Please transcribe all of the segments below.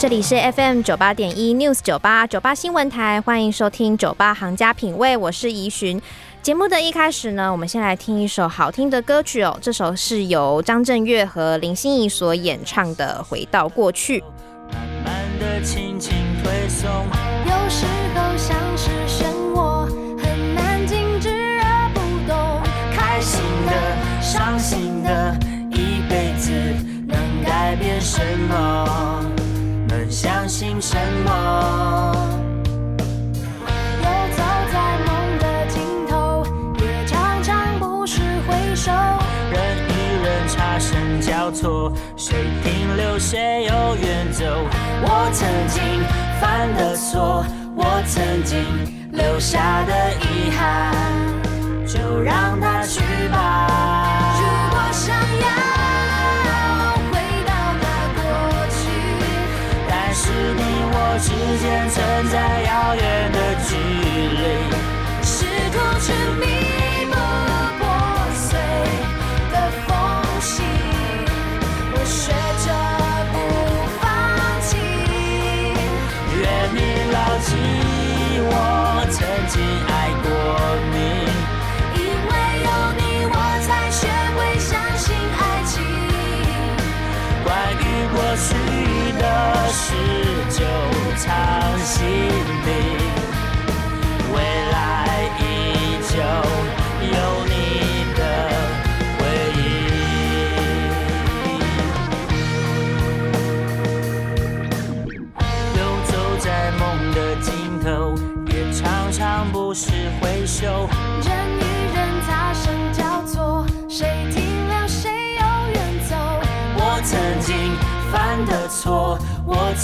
这里是 FM 九八点一 News 九八九八新闻台，欢迎收听《酒吧行家品味》，我是宜寻。节目的一开始呢，我们先来听一首好听的歌曲哦。这首是由张震岳和林心怡所演唱的《回到过去》。慢慢的轻轻推送，停留，谁又远走？我曾经犯的错，我曾经留下的遗憾，就让它去吧。如果想要回到那过去，但是你我之间存在遥远的距离。试图去弥去的事就藏心。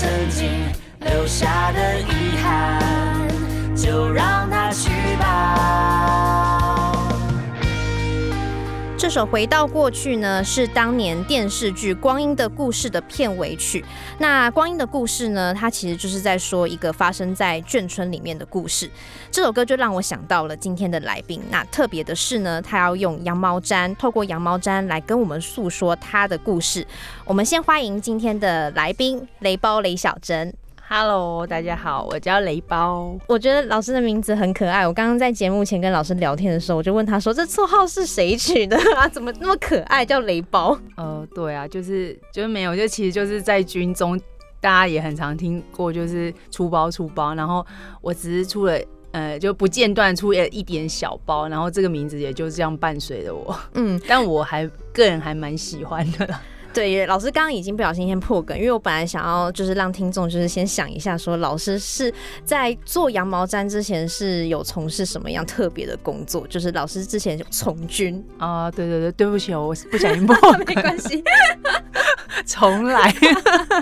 曾经留下的遗憾，就让这首《回到过去》呢，是当年电视剧《光阴的故事》的片尾曲。那《光阴的故事》呢，它其实就是在说一个发生在眷村里面的故事。这首歌就让我想到了今天的来宾。那特别的是呢，他要用羊毛毡，透过羊毛毡来跟我们诉说他的故事。我们先欢迎今天的来宾雷包雷小珍。Hello，大家好，我叫雷包。我觉得老师的名字很可爱。我刚刚在节目前跟老师聊天的时候，我就问他说：“这绰号是谁取的 啊？怎么那么可爱，叫雷包呃，对啊，就是就是没有，就其实就是在军中，大家也很常听过，就是出包出包，然后我只是出了。呃，就不间断出了一点小包，然后这个名字也就这样伴随着我，？”嗯，但我还个人还蛮喜欢的啦。对，老师刚刚已经不小心先破梗，因为我本来想要就是让听众就是先想一下，说老师是在做羊毛毡之前是有从事什么样特别的工作？就是老师之前有从军，啊、对对对，对不起哦，我不小心 破没梗，关系。重来。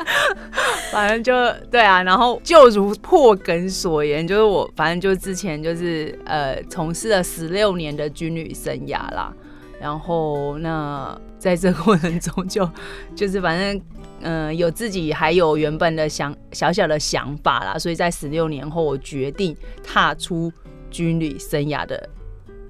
反正就对啊，然后就如破梗所言，就是我反正就之前就是呃从事了十六年的军旅生涯啦。然后那在这个过程中就 就是反正嗯、有自己还有原本的想小小的想法啦，所以在十六年后我决定踏出军旅生涯的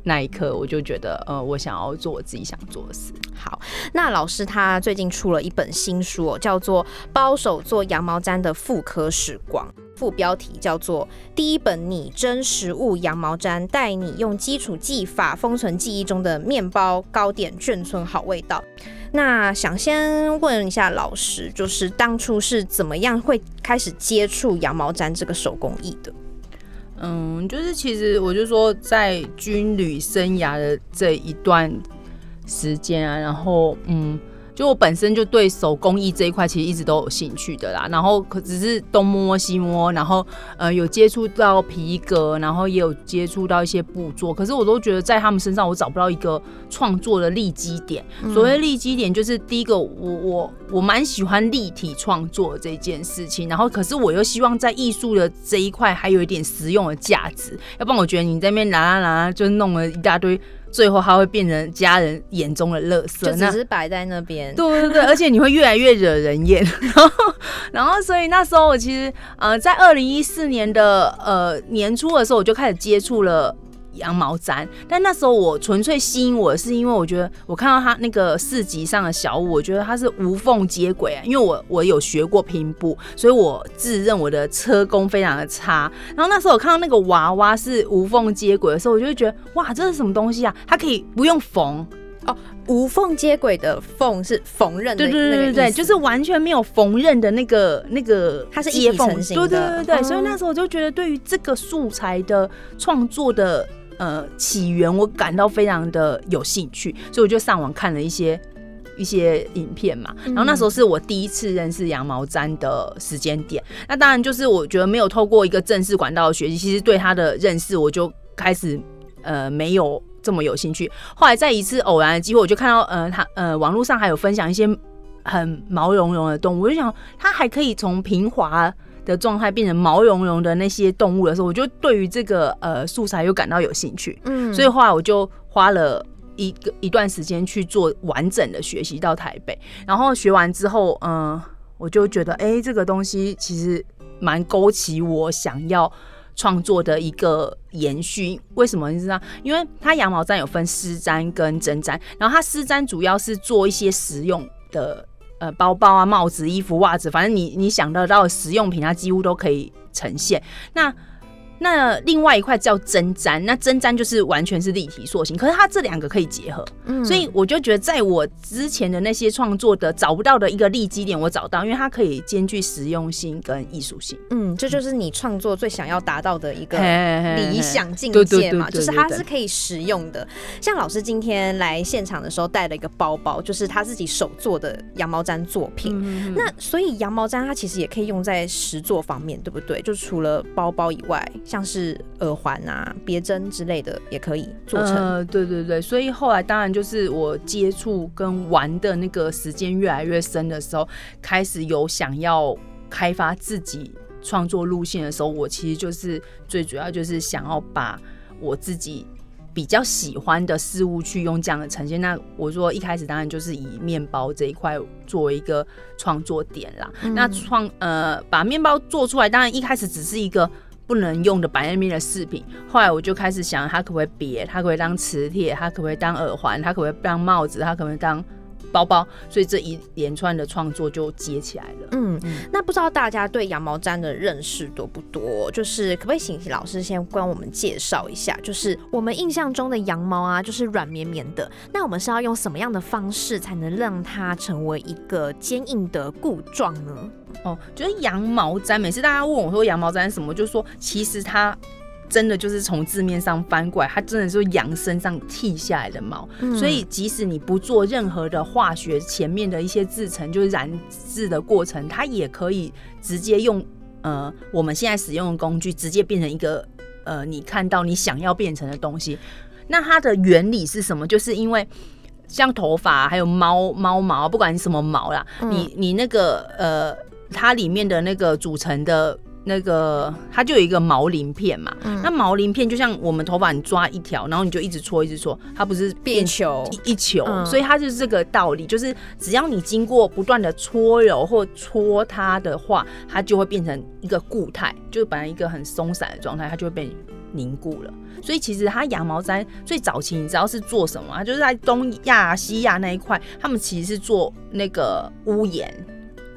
那一刻，我就觉得呃我想要做我自己想做的事。好，那老师他最近出了一本新书，叫做《包手做羊毛毡的妇科时光》。副标题叫做《第一本拟真实物羊毛毡》，带你用基础技法封存记忆中的面包、糕点、眷村好味道。那想先问一下老师，就是当初是怎么样会开始接触羊毛毡这个手工艺的？嗯，就是其实我就说，在军旅生涯的这一段时间啊，然后嗯，就我本身就对手工艺这一块其实一直都有兴趣的啦，然后可只是东摸西摸，然后呃有接触到皮革，然后也有接触到一些布作，可是我都觉得在他们身上我找不到一个创作的立基点。所谓立基点，就是第一个我我我蛮喜欢立体创作这件事情，然后可是我又希望在艺术的这一块还有一点实用的价值，要不然我觉得你在那边拿拿拿就弄了一大堆。最后它会变成家人眼中的垃圾，就只是摆在那边。对对对，而且你会越来越惹人厌。然后，然后，所以那时候我其实呃，在二零一四年的呃年初的时候，我就开始接触了。羊毛毡，但那时候我纯粹吸引我，是因为我觉得我看到他那个市集上的小物，我觉得它是无缝接轨啊。因为我我有学过拼布，所以我自认我的车工非常的差。然后那时候我看到那个娃娃是无缝接轨的时候，我就会觉得哇，这是什么东西啊？它可以不用缝哦，无缝接轨的缝是缝纫的，对对对对对，就是完全没有缝纫的那个那个它是一接缝体成，型对对对对。嗯所以那时候我就觉得，对于这个素材的创作的呃起源，我感到非常的有兴趣，所以我就上网看了一些。一些影片嘛，然后那时候是我第一次认识羊毛毡的时间点。那当然就是我觉得没有透过一个正式管道的学习，其实对它的认识我就开始呃没有这么有兴趣。后来在一次偶然的机会，我就看到呃他呃网络上还有分享一些很毛茸茸的动物，我就想它还可以从平滑。的状态变成毛茸茸的那些动物的时候，我就对于这个呃素材又感到有兴趣。嗯所以后来我就花了一个一段时间去做完整的学习到台北，然后学完之后，嗯、我就觉得，哎、这个东西其实蛮勾起我想要创作的一个延续。为什么你知道？因为它羊毛毡有分丝毡跟针毡，然后它丝毡主要是做一些实用的。呃，包包啊、帽子、衣服、袜子，反正你你想得到的实用品，它几乎都可以呈现。那那另外一块叫针毡，那针毡就是完全是立体塑形，可是它这两个可以结合，嗯所以我就觉得在我之前的那些创作的找不到的一个立基点，我找到，因为它可以兼具实用性跟艺术性。嗯，这就是你创作最想要达到的一个理想境界嘛，就是它是可以实用的。像老师今天来现场的时候带了一个包包，就是他自己手做的羊毛毡作品。嗯那所以羊毛毡它其实也可以用在实作方面，对不对？就除了包包以外，像是耳环啊、别针之类的也可以做成。呃，对对对，所以后来当然就是我接触跟玩的那个时间越来越深的时候，开始有想要开发自己创作路线的时候，我其实就是最主要就是想要把我自己。比较喜欢的事物去用这样的呈现，那我说一开始当然就是以面包这一块作为一个创作点啦。那创呃把面包做出来，当然一开始只是一个不能用的白面面的饰品，后来我就开始想，它可不可以别，它可不可以当磁铁，它可不可以当耳环，它可不可以当帽子，它可不可以当包包，所以这一连串的创作就接起来了。嗯，那不知道大家对羊毛毡的认识多不多？就是可不可以请老师先帮我们介绍一下？就是我们印象中的羊毛啊，就是软绵绵的。那我们是要用什么样的方式才能让它成为一个坚硬的固状呢？哦，就是羊毛毡，每次大家问我说羊毛毡什么，就说其实它。真的就是从字面上翻过来，它真的是羊身上剃下来的毛，所以即使你不做任何的化学前面的一些制成，就是染制的过程，它也可以直接用呃我们现在使用的工具，直接变成一个呃你看到你想要变成的东西。那它的原理是什么？就是因为像头发还有猫猫毛，不管你什么毛啦，你你那个呃它里面的那个组成的。那个它就有一个毛鳞片嘛，那毛鳞片就像我们头发，你抓一条，然后你就一直搓一直搓，它不是变球。一一球，嗯。所以它就是这个道理，就是只要你经过不断的搓揉或搓它的话，它就会变成一个固态，就是本来一个很松散的状态，它就会被凝固了。所以其实它羊毛毡最早期你知道是做什么吗？就是在东亚、西亚那一块，他们其实是做那个屋檐，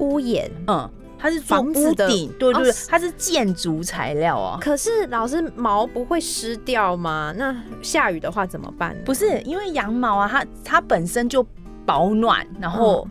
屋檐。嗯，它是做房子的屋顶，对对对哦，它是建筑材料哦。可是老师毛不会湿掉吗？那下雨的话怎么办？不是因为羊毛啊，它它本身就保暖，然后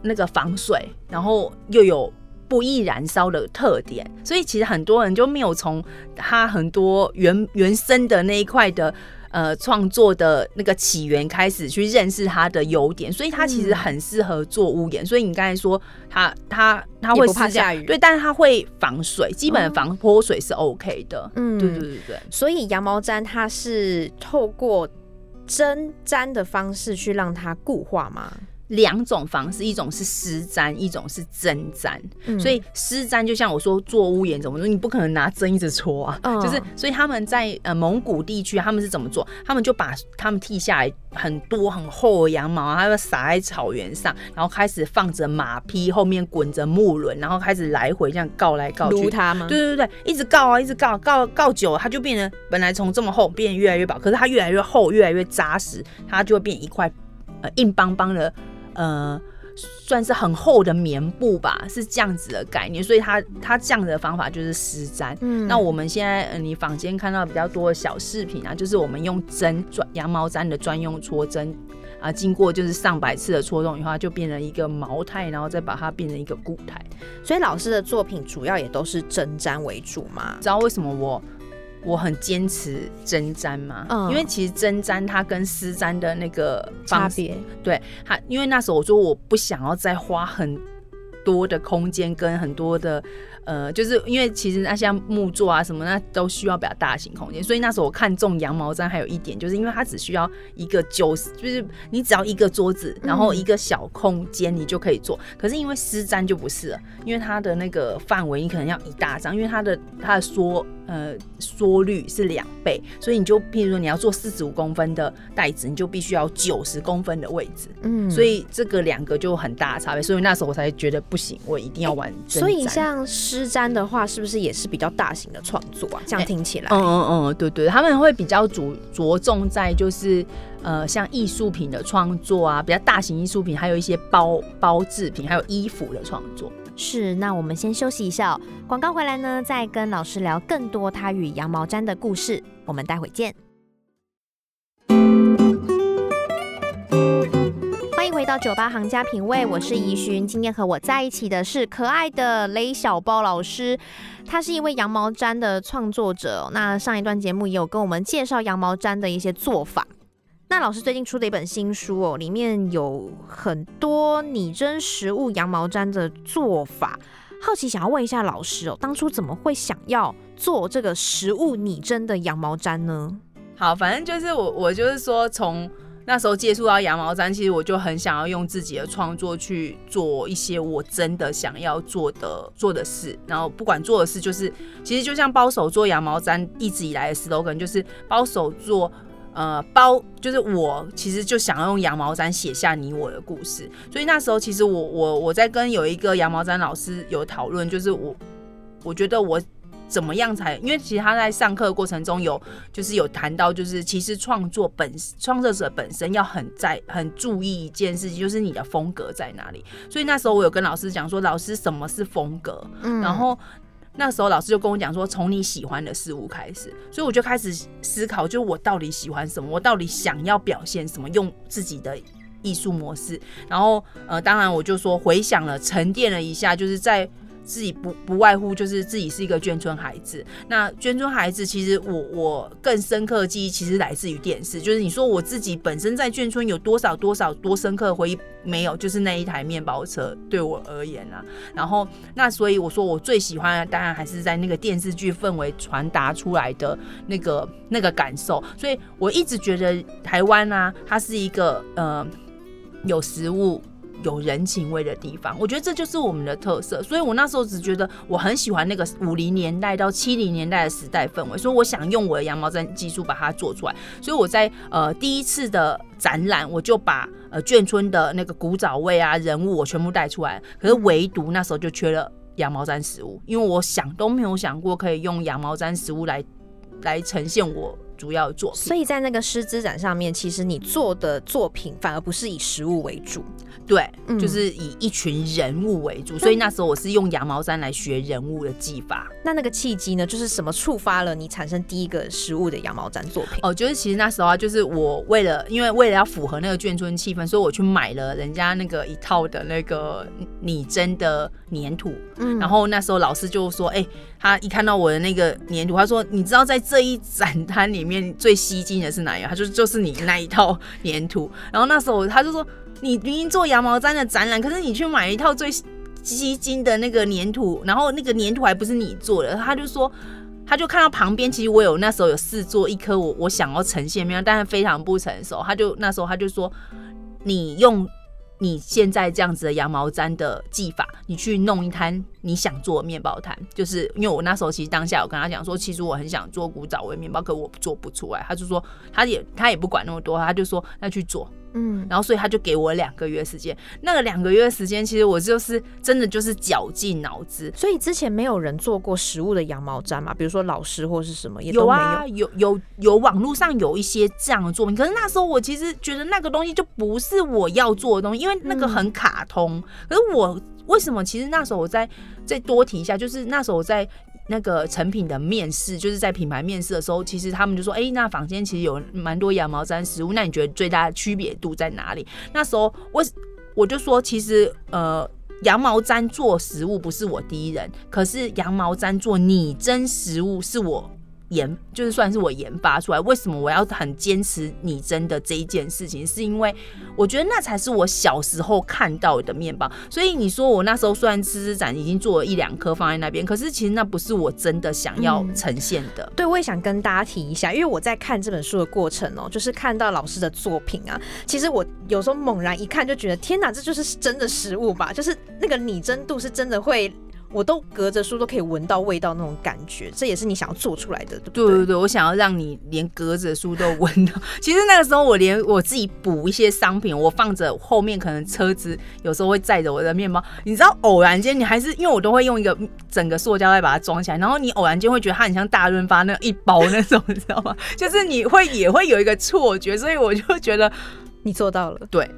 那个防水，然后又有不易燃烧的特点，所以其实很多人就没有从它很多原原生的那一块的呃创作的那个起源开始去认识它的优点，所以它其实很适合做屋檐。所以你刚才说它它它会怕下雨对，但是它会防水，基本防泼水是 OK 的。嗯对对对对。所以羊毛毡它是透过针毡的方式去让它固化吗？两种方式，一种是湿毡，一种是针毡。嗯所以湿毡就像我说做屋檐怎么说，你不可能拿针一直戳啊。嗯就是所以他们在呃蒙古地区，他们是怎么做？他们就把他们剃下来很多很厚的羊毛啊，他们撒在草原上，然后开始放着马匹，后面滚着木轮，然后开始来回这样告来告去。撸它吗？对对对，一直告啊，一直告，告告久了，它就变成本来从这么厚变得越来越薄，可是它越来越厚，越来越扎实，它就会变一块呃硬邦邦的呃。算是很厚的棉布吧，是这样子的概念，所以它它这样的方法就是湿毡。嗯那我们现在呃，你坊间看到比较多的小饰品啊，就是我们用针专羊毛毡的专用戳针啊，经过就是上百次的戳动以后，它就变成一个毛胎，然后再把它变成一个固态。所以老师的作品主要也都是针毡为主嘛。知道为什么我我很坚持针毡嘛？嗯因为其实针毡它跟丝毡的那个，差别，对它，因为那时候我说我不想要再花很多的空间跟很多的。呃，就是因为其实那像木座啊什么，那都需要比较大型空间，所以那时候我看中羊毛毡还有一点，就是因为它只需要一个九十，就是你只要一个桌子，然后一个小空间你就可以做。可是因为丝毡就不是了，因为它的那个范围你可能要一大张，因为它的它的缩呃缩率是两倍，所以你就譬如说你要做四十五公分的袋子，你就必须要九十公分的位置，嗯所以这个两个就很大的差别，所以那时候我才觉得不行，我一定要玩针毡。所以像湿毡的话，是不是也是比较大型的创作啊？这样听起来，嗯嗯嗯，对对，他们会比较着着重在就是呃像艺术品的创作啊，比较大型艺术品，还有一些包包制品，还有衣服的创作。是，那我们先休息一下、广告回来呢，再跟老师聊更多他与羊毛毡的故事。我们待会见。欢迎回到酒吧行家品味，我是怡寻。今天和我在一起的是可爱的雷小包老师，他是一位羊毛毡的创作者。那上一段节目也有跟我们介绍羊毛毡的一些做法。那老师最近出的一本新书哦，里面有很多拟真实物羊毛毡的做法。好奇想要问一下老师哦，当初怎么会想要做这个实物拟真的羊毛毡呢？好，反正就是我我就是说从。那时候接触到羊毛毡，其实我就很想要用自己的创作去做一些我真的想要做的做的事，然后不管做的事就是，其实就像包手做羊毛毡一直以来的 slogan 就是包手做。呃，包就是我其实就想要用羊毛毡写下你我的故事，所以那时候其实我我我在跟有一个羊毛毡老师有讨论，就是我我觉得我怎么样才，因为其实他在上课过程中有就是有谈到，就是其实创作本创作者本身要很在很注意一件事情，就是你的风格在哪里。所以那时候我有跟老师讲说，老师什么是风格？嗯然后那时候老师就跟我讲说，从你喜欢的事物开始，所以我就开始思考，就我到底喜欢什么，我到底想要表现什么，用自己的艺术模式。然后呃，当然我就说回想了，沉淀了一下，就是在。自己不不外乎就是自己是一个眷村孩子，那眷村孩子其实我我更深刻的记忆其实来自于电视，就是你说我自己本身在眷村有多少多少多深刻的回忆没有，就是那一台面包车对我而言啊，然后那所以我说我最喜欢的当然还是在那个电视剧氛围传达出来的那个那个感受，所以我一直觉得台湾啊，它是一个呃有食物。有人情味的地方，我觉得这就是我们的特色。所以我那时候只觉得我很喜欢那个五零年代到七零年代的时代氛围，所以我想用我的羊毛毡技术把它做出来。所以我在呃第一次的展览，我就把呃眷村的那个古早味啊人物我全部带出来，可是唯独那时候就缺了羊毛毡食物，因为我想都没有想过可以用羊毛毡食物来来呈现我主要的作品。所以在那个师资展上面，其实你做的作品反而不是以实物为主。对，嗯就是以一群人物为主，所以那时候我是用羊毛毡来学人物的技法。那那个契机呢，就是什么触发了你产生第一个实物的羊毛毡作品？哦，就是其实那时候啊，就是我为了因为为了要符合那个眷村气氛，所以我去买了人家那个一套的那个拟真的粘土。嗯然后那时候老师就说：“哎、他一看到我的那个粘土，他说：“你知道在这一展摊里面最吸睛的是哪一个？”他就就是你那一套粘土。然后那时候他就说：“你明明做羊毛毡的展览，可是你去买一套最吸睛的那个粘土，然后那个粘土还不是你做的。”他就说。他就看到旁边，其实我有那时候有试做一颗我我想要呈现面，但是非常不成熟。他就那时候他就说，你用你现在这样子的羊毛毡的技法，你去弄一摊你想做面包摊，就是因为我那时候其实当下我跟他讲说，其实我很想做古早味面包，可我做不出来。他就说他也他也不管那么多，他就说那去做。嗯，然后所以他就给我两个月时间，那个两个月时间，其实我就是真的就是绞尽脑汁。所以之前没有人做过食物的羊毛毡嘛？比如说老师或是什么也都没有。有啊，有有有网络上有一些这样的作品，可是那时候我其实觉得那个东西就不是我要做的东西，因为那个很卡通。可是我为什么？其实那时候我再再多提一下，就是那时候我在。那个成品的面试，就是在品牌面试的时候，其实他们就说：“哎、那坊间其实有蛮多羊毛毡实物，那你觉得最大的区别度在哪里？”那时候我我就说，其实呃，羊毛毡做实物不是我第一人，可是羊毛毡做拟真实物是我研，就是算是我研发出来。为什么我要很坚持拟真的这一件事情？是因为我觉得那才是我小时候看到的面包。所以你说我那时候虽然吃吃展已经做了一两颗放在那边，可是其实那不是我真的想要嗯呈现的。对，我也想跟大家提一下，因为我在看这本书的过程哦，就是看到老师的作品啊，其实我有时候猛然一看就觉得，天哪，这就是真的食物吧？就是那个拟真度是真的会，我都隔着书都可以闻到味道那种感觉，这也是你想要做出来的，对不对？对对对，我想要让你连隔着书都闻到。其实那个时候我连我自己补一些商品，我放着后面可能车子有时候会载着我的面包，你知道偶然间你还是因为我都会用一个整个塑胶袋把它装起来，然后你偶然间会觉得它很像大润发那一包那种，你知道吗？就是你会也会有一个错觉，所以我就觉得你做到了。对，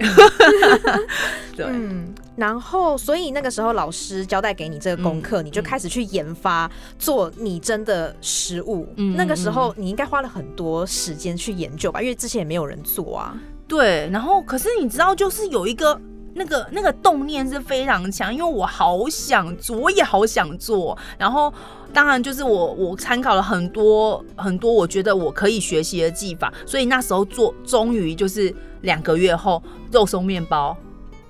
对。嗯，然后所以那个时候老师交代给你这个功课，嗯你就开始去研发做拟真的食物。嗯那个时候你应该花了很多时间去研究吧，因为之前也没有人做啊。对，然后可是你知道，就是有一个那个那个动念是非常强，因为我好想做，我也好想做。然后当然就是我我参考了很多很多，我觉得我可以学习的技法，所以那时候做，终于就是两个月后，肉松面包、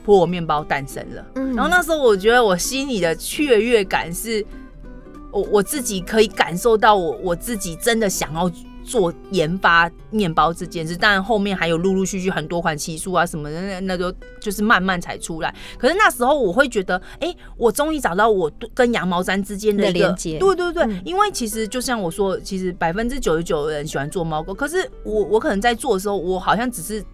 菠萝面包诞生了。嗯然后那时候我觉得我心里的雀跃感是，我我自己可以感受到我我自己真的想要做研发面包这件事，当然后面还有陆陆续续很多款奇数啊什么的，那那都就是慢慢才出来。可是那时候我会觉得，哎、我终于找到我跟羊毛毡之间的一个连接对对对，嗯因为其实就像我说，其实百分之九十九的人喜欢做猫狗，可是我我可能在做的时候，我好像只是。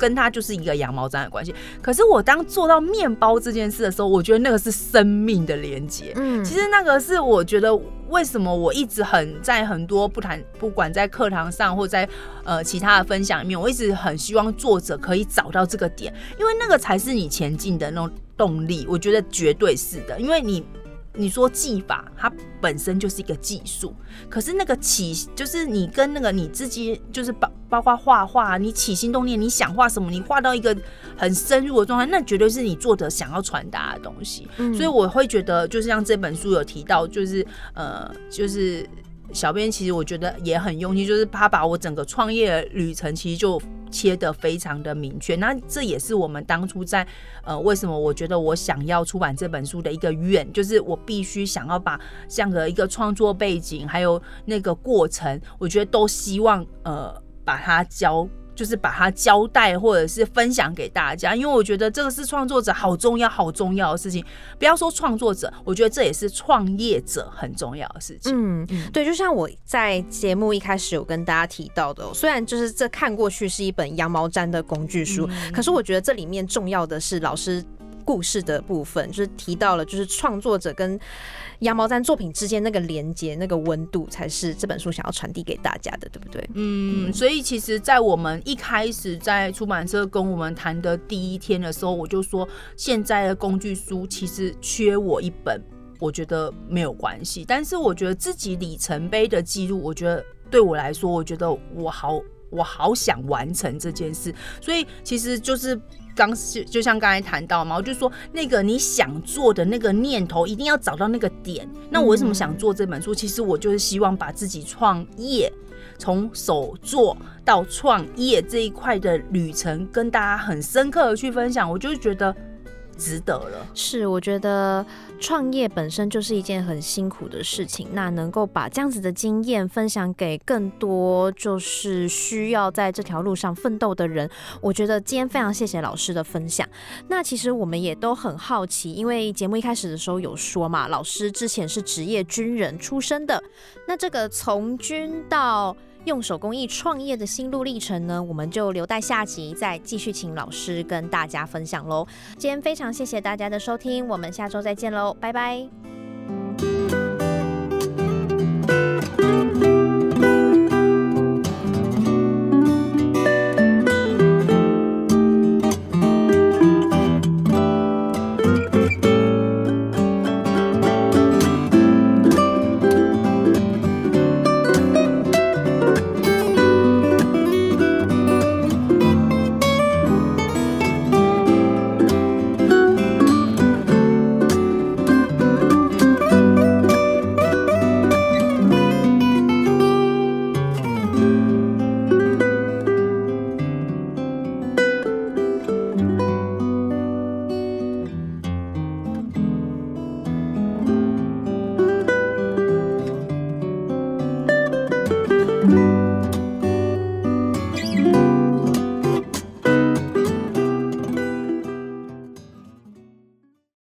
跟它就是一个羊毛毡的关系，可是我当做到面包这件事的时候，我觉得那个是生命的连接。嗯其实那个是我觉得为什么我一直很在很多不谈，不管在课堂上或在呃其他的分享里面，我一直很希望作者可以找到这个点，因为那个才是你前进的那种动力。我觉得绝对是的，因为你。你说技法，它本身就是一个技术，可是那个起，就是你跟那个你自己，就是包包括画画，你起心动念，你想画什么，你画到一个很深入的状态，那绝对是你作者想要传达的东西。嗯所以我会觉得，就是像这本书有提到，就是呃，就是小编其实我觉得也很用心，就是他把我整个创业旅程其实就切得非常的明确。那这也是我们当初在呃，为什么我觉得我想要出版这本书的一个愿，就是我必须想要把这样的一个创作背景，还有那个过程，我觉得都希望呃把它交。就是把它交代或者是分享给大家，因为我觉得这个是创作者好重要、好重要的事情。不要说创作者，我觉得这也是创业者很重要的事情。嗯，对，就像我在节目一开始有跟大家提到的哦、虽然就是这看过去是一本羊毛毡的工具书，可是我觉得这里面重要的是老师故事的部分，就是提到了就是创作者跟羊毛毡作品之间那个连接、那个温度，才是这本书想要传递给大家的，对不对？嗯，所以其实，在我们一开始在出版社跟我们谈的第一天的时候，我就说，现在的工具书其实缺我一本，我觉得没有关系。但是我觉得自己里程碑的记录，我觉得对我来说，我觉得我好，我好想完成这件事。所以其实就是。刚就就像刚才谈到嘛，我就说那个你想做的那个念头，一定要找到那个点。那我为什么想做这本书？其实我就是希望把自己创业。从手做到创业这一块的旅程，跟大家很深刻的去分享，我就觉得值得了。是，我觉得创业本身就是一件很辛苦的事情，那能够把这样子的经验分享给更多就是需要在这条路上奋斗的人，我觉得今天非常谢谢老师的分享。那其实我们也都很好奇，因为节目一开始的时候有说嘛，老师之前是职业军人出身的，那这个从军到用手工艺创业的心路历程呢我们就留待下集再继续请老师跟大家分享喽今天非常谢谢大家的收听我们下周再见喽拜拜。